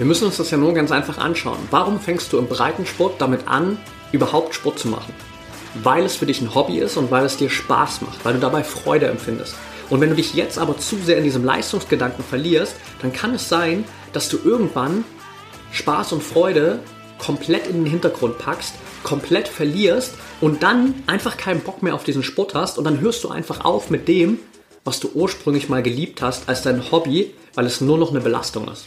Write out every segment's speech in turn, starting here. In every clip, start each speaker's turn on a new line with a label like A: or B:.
A: Wir müssen uns das ja nur ganz einfach anschauen. Warum fängst du im Breitensport damit an, überhaupt Sport zu machen? Weil es für dich ein Hobby ist und weil es dir Spaß macht, weil du dabei Freude empfindest. Und wenn du dich jetzt aber zu sehr in diesem Leistungsgedanken verlierst, dann kann es sein, dass du irgendwann Spaß und Freude komplett in den Hintergrund packst, komplett verlierst und dann einfach keinen Bock mehr auf diesen Sport hast und dann hörst du einfach auf mit dem, was du ursprünglich mal geliebt hast als dein Hobby, weil es nur noch eine Belastung ist.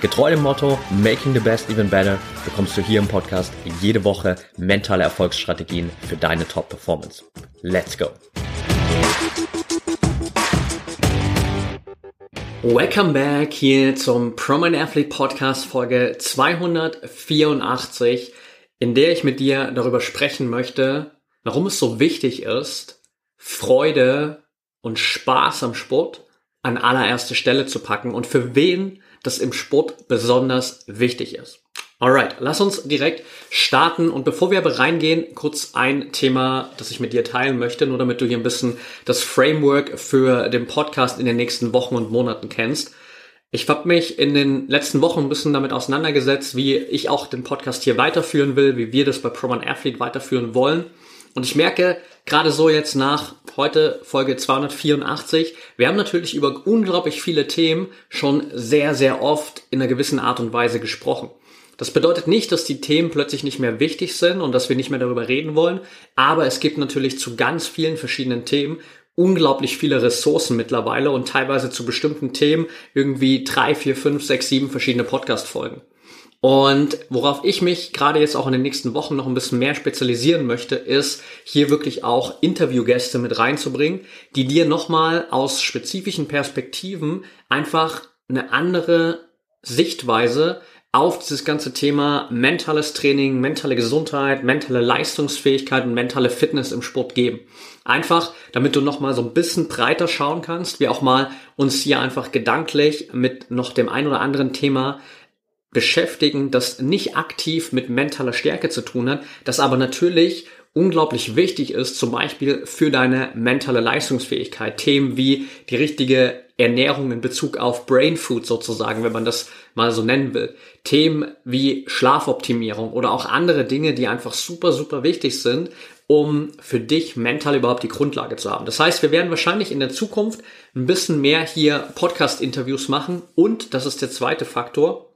A: Getreu dem Motto Making the Best Even Better bekommst du hier im Podcast jede Woche mentale Erfolgsstrategien für deine Top-Performance. Let's go! Welcome back hier zum Prominent Athlete Podcast Folge 284, in der ich mit dir darüber sprechen möchte, warum es so wichtig ist, Freude und Spaß am Sport an allererste Stelle zu packen und für wen das im Sport besonders wichtig ist. Alright, lass uns direkt starten und bevor wir aber reingehen, kurz ein Thema, das ich mit dir teilen möchte, nur damit du hier ein bisschen das Framework für den Podcast in den nächsten Wochen und Monaten kennst. Ich habe mich in den letzten Wochen ein bisschen damit auseinandergesetzt, wie ich auch den Podcast hier weiterführen will, wie wir das bei ProMan Athlete weiterführen wollen. Und ich merke, gerade so jetzt nach heute Folge 284, wir haben natürlich über unglaublich viele Themen schon sehr, sehr oft in einer gewissen Art und Weise gesprochen. Das bedeutet nicht, dass die Themen plötzlich nicht mehr wichtig sind und dass wir nicht mehr darüber reden wollen, aber es gibt natürlich zu ganz vielen verschiedenen Themen unglaublich viele Ressourcen mittlerweile und teilweise zu bestimmten Themen irgendwie drei, vier, fünf, sechs, sieben verschiedene Podcast-Folgen. Und worauf ich mich gerade jetzt auch in den nächsten Wochen noch ein bisschen mehr spezialisieren möchte, ist hier wirklich auch Interviewgäste mit reinzubringen, die dir nochmal aus spezifischen Perspektiven einfach eine andere Sichtweise auf dieses ganze Thema mentales Training, mentale Gesundheit, mentale Leistungsfähigkeit und mentale Fitness im Sport geben. Einfach, damit du nochmal so ein bisschen breiter schauen kannst, wir auch mal uns hier einfach gedanklich mit noch dem ein oder anderen Thema beschäftigen, das nicht aktiv mit mentaler Stärke zu tun hat, das aber natürlich unglaublich wichtig ist, zum Beispiel für deine mentale Leistungsfähigkeit. Themen wie die richtige Ernährung in Bezug auf Brain Food sozusagen, wenn man das mal so nennen will. Themen wie Schlafoptimierung oder auch andere Dinge, die einfach super, super wichtig sind, um für dich mental überhaupt die Grundlage zu haben. Das heißt, wir werden wahrscheinlich in der Zukunft ein bisschen mehr hier Podcast-Interviews machen und, das ist der zweite Faktor,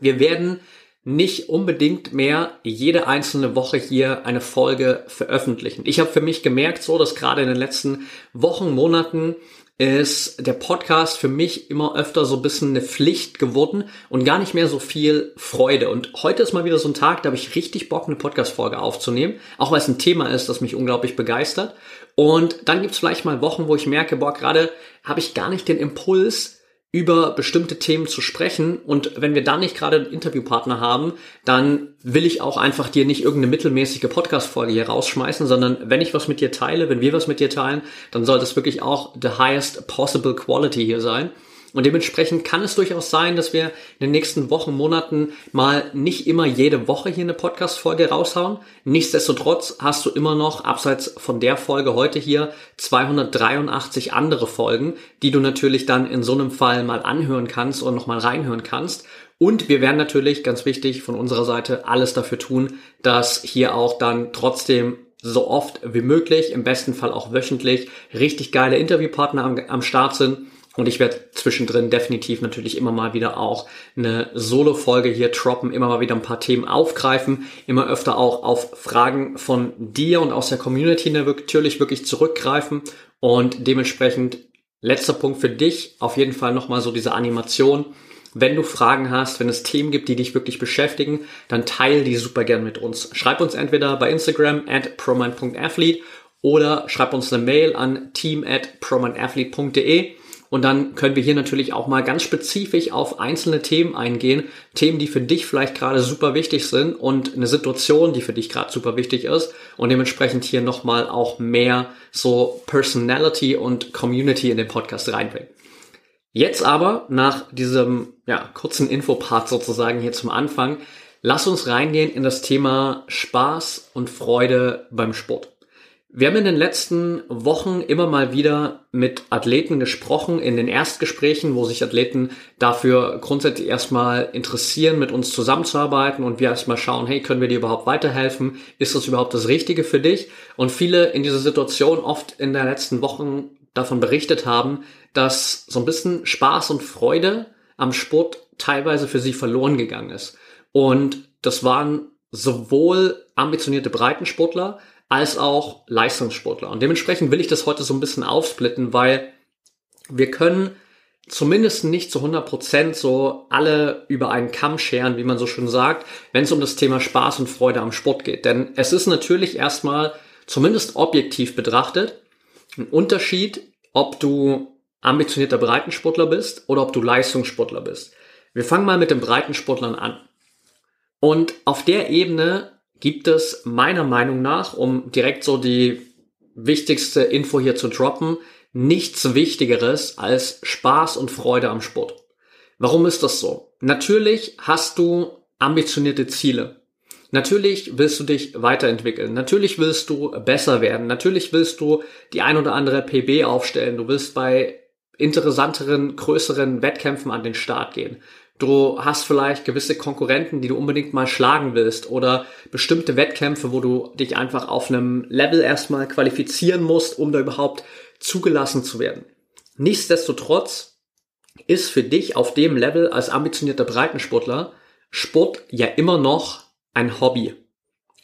A: wir werden nicht unbedingt mehr jede einzelne Woche hier eine Folge veröffentlichen. Ich habe für mich gemerkt, so dass gerade in den letzten Wochen, Monaten ist der Podcast für mich immer öfter so ein bisschen eine Pflicht geworden und gar nicht mehr so viel Freude. Und heute ist mal wieder so ein Tag, da habe ich richtig Bock, eine Podcast-Folge aufzunehmen, auch weil es ein Thema ist, das mich unglaublich begeistert. Und dann gibt es vielleicht mal Wochen, wo ich merke, boah, gerade habe ich gar nicht den Impuls, über bestimmte Themen zu sprechen. Und wenn wir da nicht gerade einen Interviewpartner haben, dann will ich auch einfach dir nicht irgendeine mittelmäßige Podcast-Folge hier rausschmeißen, sondern wenn ich was mit dir teile, wenn wir was mit dir teilen, dann soll das wirklich auch the highest possible quality hier sein. Und dementsprechend kann es durchaus sein, dass wir in den nächsten Wochen, Monaten mal nicht immer jede Woche hier eine Podcast-Folge raushauen. Nichtsdestotrotz hast du immer noch, abseits von der Folge heute hier, 283 andere Folgen, die du natürlich dann in so einem Fall mal anhören kannst und nochmal reinhören kannst. Und wir werden natürlich, ganz wichtig, von unserer Seite alles dafür tun, dass hier auch dann trotzdem so oft wie möglich, im besten Fall auch wöchentlich, richtig geile Interviewpartner am, am Start sind und ich werde zwischendrin definitiv natürlich immer mal wieder auch eine Solo-Folge hier droppen, immer mal wieder ein paar Themen aufgreifen, immer öfter auch auf Fragen von dir und aus der Community natürlich wirklich zurückgreifen und dementsprechend letzter Punkt für dich, auf jeden Fall nochmal so diese Animation. Wenn du Fragen hast, wenn es Themen gibt, die dich wirklich beschäftigen, dann teile die super gern mit uns. Schreib uns entweder bei Instagram at promind.athlete oder schreib uns eine Mail an team at promindathlete.de Und dann können wir hier natürlich auch mal ganz spezifisch auf einzelne Themen eingehen. Themen, die für dich vielleicht gerade super wichtig sind und eine Situation, die für dich gerade super wichtig ist. Und dementsprechend hier nochmal auch mehr so Personality und Community in den Podcast reinbringen. Jetzt aber, nach diesem ja, kurzen Infopart sozusagen hier zum Anfang, lass uns reingehen in das Thema Spaß und Freude beim Sport. Wir haben in den letzten Wochen immer mal wieder mit Athleten gesprochen, in den Erstgesprächen, wo sich Athleten dafür grundsätzlich erstmal interessieren, mit uns zusammenzuarbeiten und wir erstmal schauen, hey, können wir dir überhaupt weiterhelfen? Ist das überhaupt das Richtige für dich? Und viele in dieser Situation oft in den letzten Wochen davon berichtet haben, dass so ein bisschen Spaß und Freude am Sport teilweise für sie verloren gegangen ist. Und das waren sowohl ambitionierte Breitensportler, als auch Leistungssportler. Und dementsprechend will ich das heute so ein bisschen aufsplitten, weil wir können zumindest nicht zu 100 Prozent so alle über einen Kamm scheren, wie man so schön sagt, wenn es um das Thema Spaß und Freude am Sport geht. Denn es ist natürlich erstmal, zumindest objektiv betrachtet, ein Unterschied, ob du ambitionierter Breitensportler bist oder ob du Leistungssportler bist. Wir fangen mal mit den Breitensportlern an. Und auf der Ebene gibt es meiner Meinung nach, um direkt so die wichtigste Info hier zu droppen, nichts Wichtigeres als Spaß und Freude am Sport. Warum ist das so? Natürlich hast du ambitionierte Ziele. Natürlich willst du dich weiterentwickeln. Natürlich willst du besser werden. Natürlich willst du die ein oder andere PB aufstellen. Du willst bei interessanteren, größeren Wettkämpfen an den Start gehen. Du hast vielleicht gewisse Konkurrenten, die du unbedingt mal schlagen willst oder bestimmte Wettkämpfe, wo du dich einfach auf einem Level erstmal qualifizieren musst, um da überhaupt zugelassen zu werden. Nichtsdestotrotz ist für dich auf dem Level als ambitionierter Breitensportler Sport ja immer noch ein Hobby.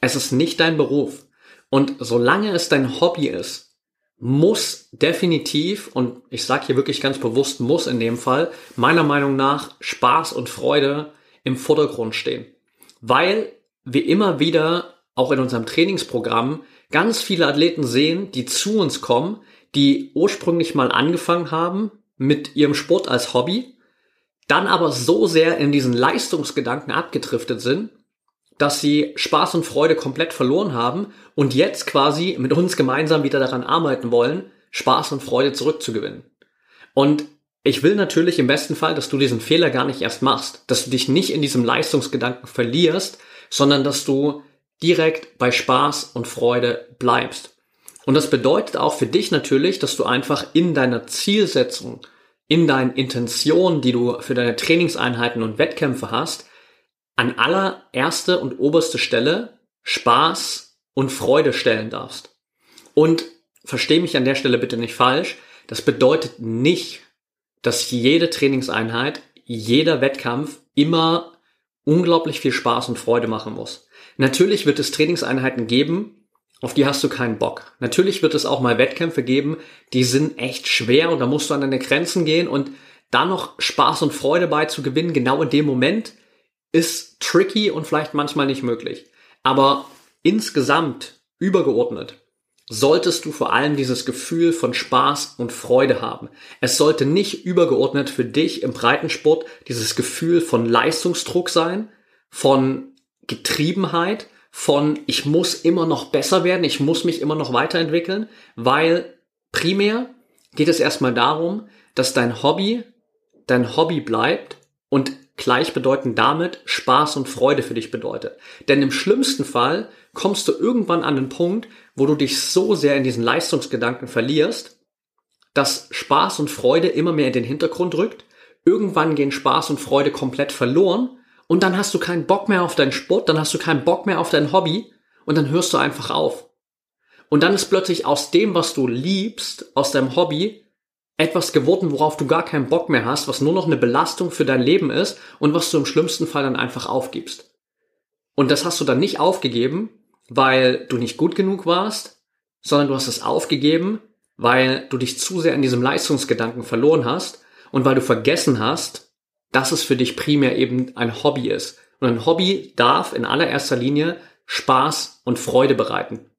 A: Es ist nicht dein Beruf. Und solange es dein Hobby ist, muss definitiv, und ich sage hier wirklich ganz bewusst muss in dem Fall, meiner Meinung nach Spaß und Freude im Vordergrund stehen. Weil wir immer wieder, auch in unserem Trainingsprogramm, ganz viele Athleten sehen, die zu uns kommen, die ursprünglich mal angefangen haben mit ihrem Sport als Hobby, dann aber so sehr in diesen Leistungsgedanken abgedriftet sind, dass sie Spaß und Freude komplett verloren haben und jetzt quasi mit uns gemeinsam wieder daran arbeiten wollen, Spaß und Freude zurückzugewinnen. Und ich will natürlich im besten Fall, dass du diesen Fehler gar nicht erst machst, dass du dich nicht in diesem Leistungsgedanken verlierst, sondern dass du direkt bei Spaß und Freude bleibst. Und das bedeutet auch für dich natürlich, dass du einfach in deiner Zielsetzung, in deinen Intentionen, die du für deine Trainingseinheiten und Wettkämpfe hast, an allererste und oberste Stelle Spaß und Freude stellen darfst. Und versteh mich an der Stelle bitte nicht falsch, das bedeutet nicht, dass jede Trainingseinheit, jeder Wettkampf immer unglaublich viel Spaß und Freude machen muss. Natürlich wird es Trainingseinheiten geben, auf die hast du keinen Bock. Natürlich wird es auch mal Wettkämpfe geben, die sind echt schwer und da musst du an deine Grenzen gehen und da noch Spaß und Freude bei zu gewinnen, genau in dem Moment, ist tricky und vielleicht manchmal nicht möglich. Aber insgesamt übergeordnet solltest du vor allem dieses Gefühl von Spaß und Freude haben. Es sollte nicht übergeordnet für dich im Breitensport dieses Gefühl von Leistungsdruck sein, von Getriebenheit, von ich muss immer noch besser werden, ich muss mich immer noch weiterentwickeln, weil primär geht es erstmal darum, dass dein Hobby dein Hobby bleibt und gleichbedeutend damit Spaß und Freude für dich bedeutet. Denn im schlimmsten Fall kommst du irgendwann an den Punkt, wo du dich so sehr in diesen Leistungsgedanken verlierst, dass Spaß und Freude immer mehr in den Hintergrund rückt. Irgendwann gehen Spaß und Freude komplett verloren und dann hast du keinen Bock mehr auf deinen Sport, dann hast du keinen Bock mehr auf dein Hobby und dann hörst du einfach auf. Und dann ist plötzlich aus dem, was du liebst, aus deinem Hobby, etwas geworden, worauf du gar keinen Bock mehr hast, was nur noch eine Belastung für dein Leben ist und was du im schlimmsten Fall dann einfach aufgibst. Und das hast du dann nicht aufgegeben, weil du nicht gut genug warst, sondern du hast es aufgegeben, weil du dich zu sehr in diesem Leistungsgedanken verloren hast und weil du vergessen hast, dass es für dich primär eben ein Hobby ist. Und ein Hobby darf in allererster Linie Spaß und Freude bereiten.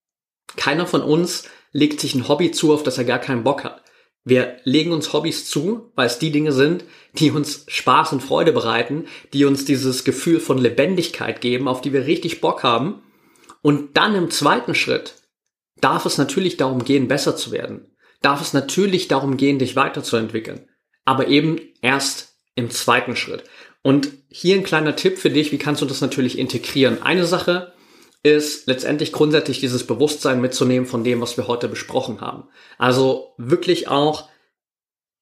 A: Keiner von uns legt sich ein Hobby zu, auf das er gar keinen Bock hat. Wir legen uns Hobbys zu, weil es die Dinge sind, die uns Spaß und Freude bereiten, die uns dieses Gefühl von Lebendigkeit geben, auf die wir richtig Bock haben. Und dann im zweiten Schritt darf es natürlich darum gehen, besser zu werden. Darf es natürlich darum gehen, dich weiterzuentwickeln. Aber eben erst im zweiten Schritt. Und hier ein kleiner Tipp für dich, wie kannst du das natürlich integrieren? Eine Sache ist letztendlich grundsätzlich dieses Bewusstsein mitzunehmen von dem, was wir heute besprochen haben. Also wirklich auch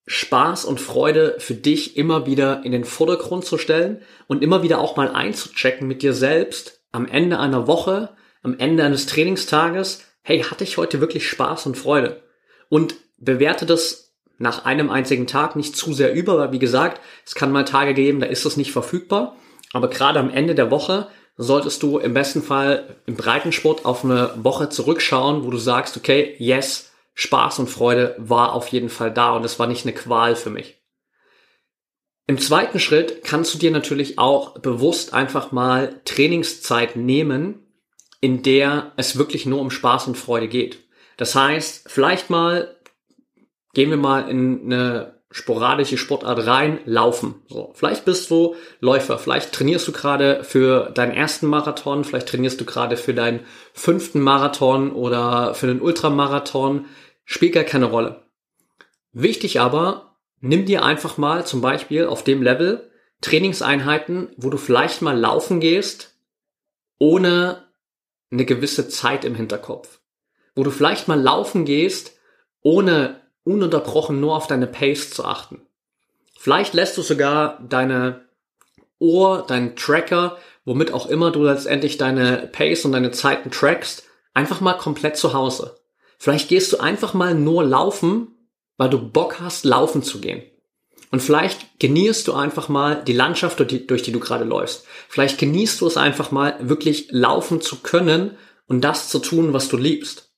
A: Spaß und Freude für dich immer wieder in den Vordergrund zu stellen und immer wieder auch mal einzuchecken mit dir selbst am Ende einer Woche, am Ende eines Trainingstages, hey, hatte ich heute wirklich Spaß und Freude? Und bewerte das nach einem einzigen Tag nicht zu sehr über, weil wie gesagt, es kann mal Tage geben, da ist das nicht verfügbar. Aber gerade am Ende der Woche solltest du im besten Fall im Breitensport auf eine Woche zurückschauen, wo du sagst, okay, yes, Spaß und Freude war auf jeden Fall da und es war nicht eine Qual für mich. Im zweiten Schritt kannst du dir natürlich auch bewusst einfach mal Trainingszeit nehmen, in der es wirklich nur um Spaß und Freude geht. Das heißt, vielleicht mal gehen wir mal in eine sporadische Sportart rein, laufen. So, vielleicht bist du Läufer, vielleicht trainierst du gerade für deinen ersten Marathon, vielleicht trainierst du gerade für deinen fünften Marathon oder für den Ultramarathon, spielt gar keine Rolle. Wichtig aber, nimm dir einfach mal zum Beispiel auf dem Level Trainingseinheiten, wo du vielleicht mal laufen gehst, ohne eine gewisse Zeit im Hinterkopf. Wo du vielleicht mal laufen gehst, ohne ununterbrochen nur auf deine Pace zu achten. Vielleicht lässt du sogar deine Ohr, deinen Tracker, womit auch immer du letztendlich deine Pace und deine Zeiten trackst, einfach mal komplett zu Hause. Vielleicht gehst du einfach mal nur laufen, weil du Bock hast, laufen zu gehen. Und vielleicht genießt du einfach mal die Landschaft, durch die, durch die du gerade läufst. Vielleicht genießt du es einfach mal, wirklich laufen zu können und das zu tun, was du liebst.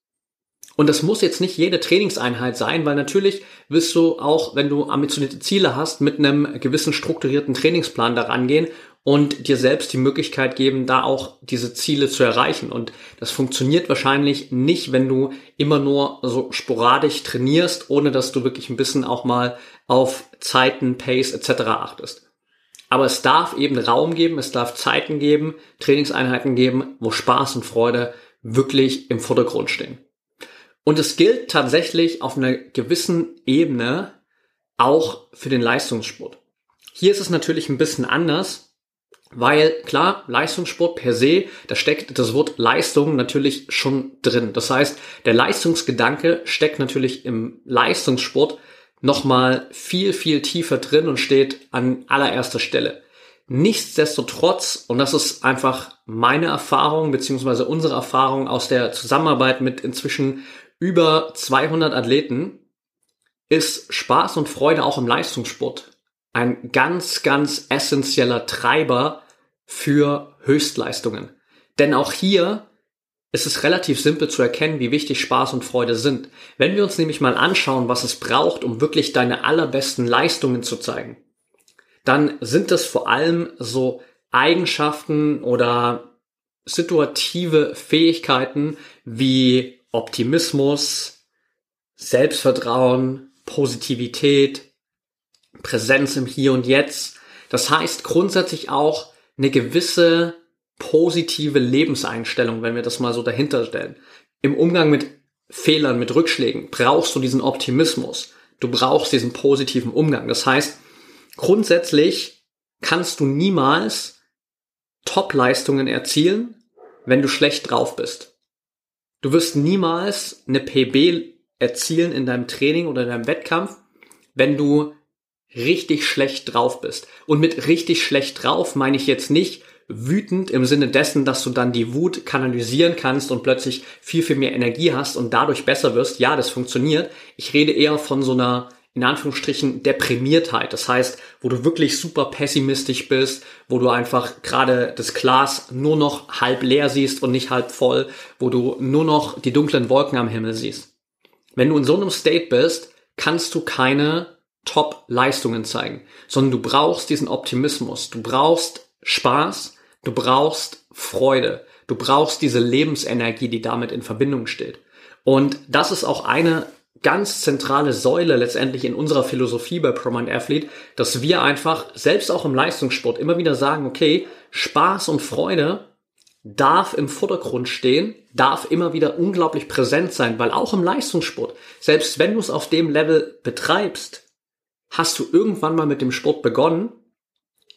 A: Und das muss jetzt nicht jede Trainingseinheit sein, weil natürlich wirst du auch, wenn du ambitionierte Ziele hast, mit einem gewissen strukturierten Trainingsplan daran gehen und dir selbst die Möglichkeit geben, da auch diese Ziele zu erreichen. Und das funktioniert wahrscheinlich nicht, wenn du immer nur so sporadisch trainierst, ohne dass du wirklich ein bisschen auch mal auf Zeiten, Pace etc. achtest. Aber es darf eben Raum geben, es darf Zeiten geben, Trainingseinheiten geben, wo Spaß und Freude wirklich im Vordergrund stehen. Und es gilt tatsächlich auf einer gewissen Ebene auch für den Leistungssport. Hier ist es natürlich ein bisschen anders, weil klar, Leistungssport per se, da steckt das Wort Leistung natürlich schon drin. Das heißt, der Leistungsgedanke steckt natürlich im Leistungssport nochmal viel, viel tiefer drin und steht an allererster Stelle. Nichtsdestotrotz, und das ist einfach meine Erfahrung beziehungsweise unsere Erfahrung aus der Zusammenarbeit mit inzwischen über 200 Athleten ist Spaß und Freude auch im Leistungssport ein ganz, ganz essentieller Treiber für Höchstleistungen. Denn auch hier ist es relativ simpel zu erkennen, wie wichtig Spaß und Freude sind. Wenn wir uns nämlich mal anschauen, was es braucht, um wirklich deine allerbesten Leistungen zu zeigen, dann sind es vor allem so Eigenschaften oder situative Fähigkeiten wie Optimismus, Selbstvertrauen, Positivität, Präsenz im Hier und Jetzt. Das heißt grundsätzlich auch eine gewisse positive Lebenseinstellung, wenn wir das mal so dahinter stellen. Im Umgang mit Fehlern, mit Rückschlägen brauchst du diesen Optimismus. Du brauchst diesen positiven Umgang. Das heißt, grundsätzlich kannst du niemals Top-Leistungen erzielen, wenn du schlecht drauf bist. Du wirst niemals eine PB erzielen in deinem Training oder in deinem Wettkampf, wenn du richtig schlecht drauf bist. Und mit richtig schlecht drauf meine ich jetzt nicht wütend im Sinne dessen, dass du dann die Wut kanalisieren kannst und plötzlich viel, viel mehr Energie hast und dadurch besser wirst. Ja, das funktioniert. Ich rede eher von so einer in Anführungsstrichen Deprimiertheit. Das heißt, wo du wirklich super pessimistisch bist, wo du einfach gerade das Glas nur noch halb leer siehst und nicht halb voll, wo du nur noch die dunklen Wolken am Himmel siehst. Wenn du in so einem State bist, kannst du keine Top-Leistungen zeigen, sondern du brauchst diesen Optimismus, du brauchst Spaß, du brauchst Freude, du brauchst diese Lebensenergie, die damit in Verbindung steht. Und das ist auch eine ganz zentrale Säule letztendlich in unserer Philosophie bei ProMind Athlete, dass wir einfach selbst auch im Leistungssport immer wieder sagen, okay, Spaß und Freude darf im Vordergrund stehen, darf immer wieder unglaublich präsent sein, weil auch im Leistungssport, selbst wenn du es auf dem Level betreibst, hast du irgendwann mal mit dem Sport begonnen,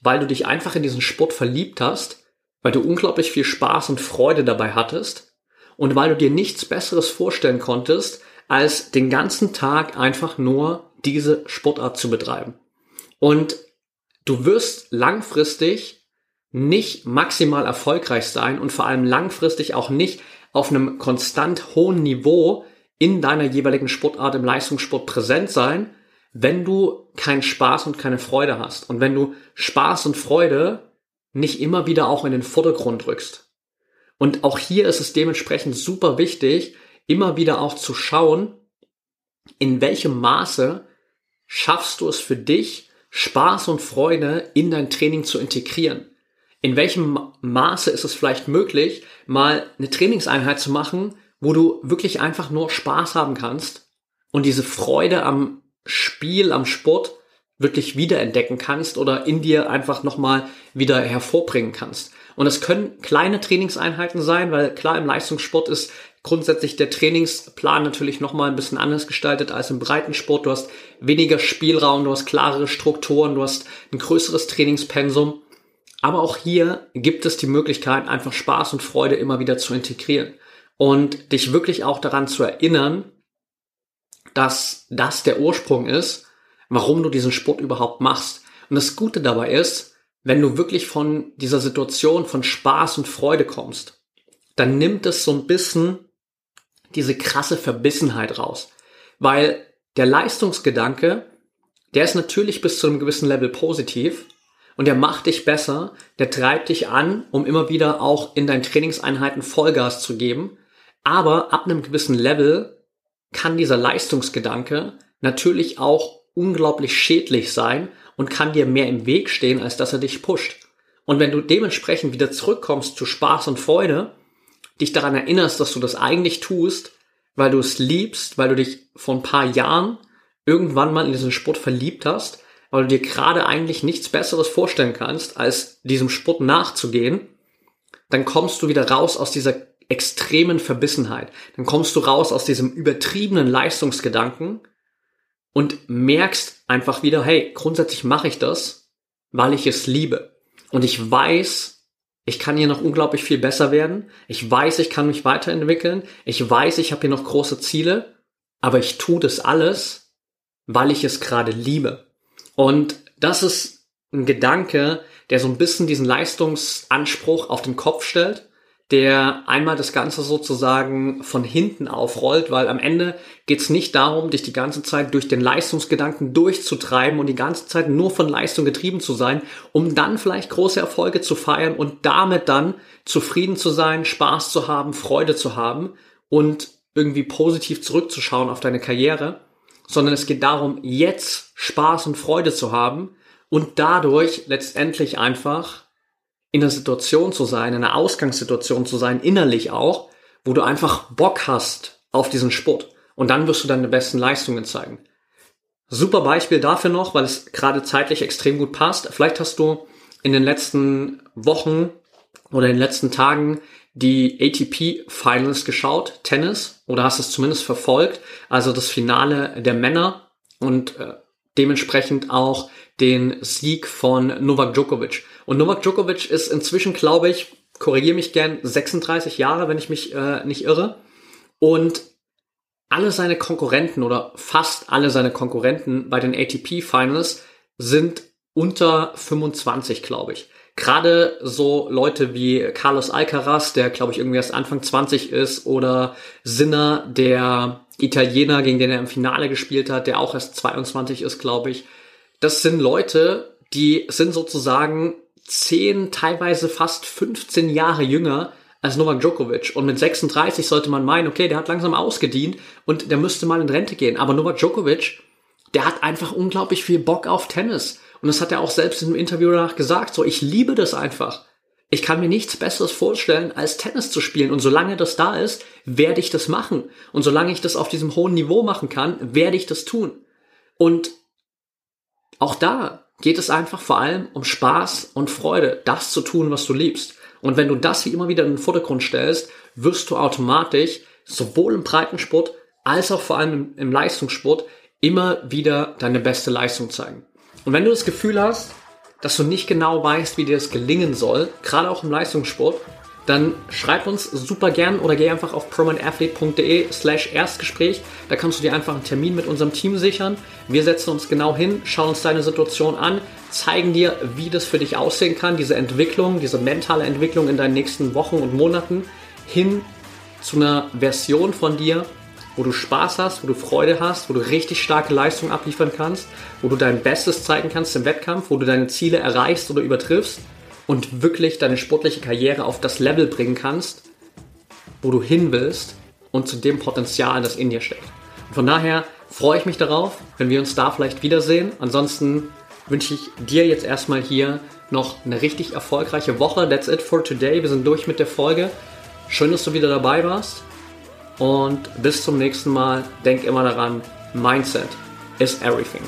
A: weil du dich einfach in diesen Sport verliebt hast, weil du unglaublich viel Spaß und Freude dabei hattest und weil du dir nichts Besseres vorstellen konntest, als den ganzen Tag einfach nur diese Sportart zu betreiben. Und du wirst langfristig nicht maximal erfolgreich sein und vor allem langfristig auch nicht auf einem konstant hohen Niveau in deiner jeweiligen Sportart im Leistungssport präsent sein, wenn du keinen Spaß und keine Freude hast und wenn du Spaß und Freude nicht immer wieder auch in den Vordergrund rückst. Und auch hier ist es dementsprechend super wichtig, immer wieder auch zu schauen, in welchem Maße schaffst du es für dich, Spaß und Freude in dein Training zu integrieren. In welchem Maße ist es vielleicht möglich, mal eine Trainingseinheit zu machen, wo du wirklich einfach nur Spaß haben kannst und diese Freude am Spiel, am Sport wirklich wiederentdecken kannst oder in dir einfach nochmal wieder hervorbringen kannst. Und es können kleine Trainingseinheiten sein, weil klar im Leistungssport ist grundsätzlich der Trainingsplan natürlich nochmal ein bisschen anders gestaltet als im Breitensport. Du hast weniger Spielraum, du hast klarere Strukturen, du hast ein größeres Trainingspensum. Aber auch hier gibt es die Möglichkeit, einfach Spaß und Freude immer wieder zu integrieren und dich wirklich auch daran zu erinnern, dass das der Ursprung ist, warum du diesen Sport überhaupt machst. Und das Gute dabei ist, wenn du wirklich von dieser Situation von Spaß und Freude kommst, dann nimmt es so ein bisschen diese krasse Verbissenheit raus. Weil der Leistungsgedanke, der ist natürlich bis zu einem gewissen Level positiv und der macht dich besser, der treibt dich an, um immer wieder auch in deinen Trainingseinheiten Vollgas zu geben. Aber ab einem gewissen Level kann dieser Leistungsgedanke natürlich auch unglaublich schädlich sein und kann dir mehr im Weg stehen, als dass er dich pusht. Und wenn du dementsprechend wieder zurückkommst zu Spaß und Freude, dich daran erinnerst, dass du das eigentlich tust, weil du es liebst, weil du dich vor ein paar Jahren irgendwann mal in diesen Sport verliebt hast, weil du dir gerade eigentlich nichts Besseres vorstellen kannst, als diesem Sport nachzugehen, dann kommst du wieder raus aus dieser extremen Verbissenheit. Dann kommst du raus aus diesem übertriebenen Leistungsgedanken und merkst einfach wieder, hey, grundsätzlich mache ich das, weil ich es liebe. Und ich weiß, ich kann hier noch unglaublich viel besser werden. Ich weiß, ich kann mich weiterentwickeln. Ich weiß, ich habe hier noch große Ziele. Aber ich tue das alles, weil ich es gerade liebe. Und das ist ein Gedanke, der so ein bisschen diesen Leistungsanspruch auf den Kopf stellt der einmal das Ganze sozusagen von hinten aufrollt, weil am Ende geht es nicht darum, dich die ganze Zeit durch den Leistungsgedanken durchzutreiben und die ganze Zeit nur von Leistung getrieben zu sein, um dann vielleicht große Erfolge zu feiern und damit dann zufrieden zu sein, Spaß zu haben, Freude zu haben und irgendwie positiv zurückzuschauen auf deine Karriere, sondern es geht darum, jetzt Spaß und Freude zu haben und dadurch letztendlich einfach in einer Situation zu sein, in einer Ausgangssituation zu sein, innerlich auch, wo du einfach Bock hast auf diesen Sport. Und dann wirst du deine besten Leistungen zeigen. Super Beispiel dafür noch, weil es gerade zeitlich extrem gut passt. Vielleicht hast du in den letzten Wochen oder in den letzten Tagen die ATP Finals geschaut, Tennis, oder hast es zumindest verfolgt, also das Finale der Männer und äh, dementsprechend auch den Sieg von Novak Djokovic. Und Novak Djokovic ist inzwischen, glaube ich, korrigiere mich gern, 36 Jahre, wenn ich mich äh, nicht irre. Und alle seine Konkurrenten oder fast alle seine Konkurrenten bei den ATP Finals sind unter 25, glaube ich. Gerade so Leute wie Carlos Alcaraz, der glaube ich irgendwie erst Anfang 20 ist, oder Sinner, der Italiener, gegen den er im Finale gespielt hat, der auch erst 22 ist, glaube ich. Das sind Leute, die sind sozusagen 10, teilweise fast 15 Jahre jünger als Novak Djokovic. Und mit 36 sollte man meinen, okay, der hat langsam ausgedient und der müsste mal in Rente gehen. Aber Novak Djokovic, der hat einfach unglaublich viel Bock auf Tennis. Und das hat er auch selbst im Interview danach gesagt. So, ich liebe das einfach. Ich kann mir nichts Besseres vorstellen, als Tennis zu spielen. Und solange das da ist, werde ich das machen. Und solange ich das auf diesem hohen Niveau machen kann, werde ich das tun. Und auch da geht es einfach vor allem um Spaß und Freude, das zu tun, was du liebst. Und wenn du das wie immer wieder in den Vordergrund stellst, wirst du automatisch sowohl im Breitensport als auch vor allem im Leistungssport immer wieder deine beste Leistung zeigen. Und wenn du das Gefühl hast, dass du nicht genau weißt, wie dir das gelingen soll, gerade auch im Leistungssport, dann schreib uns super gern oder geh einfach auf prominentathlete.de slash Erstgespräch. Da kannst du dir einfach einen Termin mit unserem Team sichern. Wir setzen uns genau hin, schauen uns deine Situation an, zeigen dir, wie das für dich aussehen kann, diese Entwicklung, diese mentale Entwicklung in deinen nächsten Wochen und Monaten hin zu einer Version von dir, wo du Spaß hast, wo du Freude hast, wo du richtig starke Leistung abliefern kannst, wo du dein Bestes zeigen kannst im Wettkampf, wo du deine Ziele erreichst oder übertriffst und wirklich deine sportliche Karriere auf das Level bringen kannst, wo du hin willst und zu dem Potenzial, das in dir steckt. Und von daher freue ich mich darauf, wenn wir uns da vielleicht wiedersehen. Ansonsten wünsche ich dir jetzt erstmal hier noch eine richtig erfolgreiche Woche. That's it for today. Wir sind durch mit der Folge. Schön, dass du wieder dabei warst. Und bis zum nächsten Mal. Denk immer daran, Mindset is everything.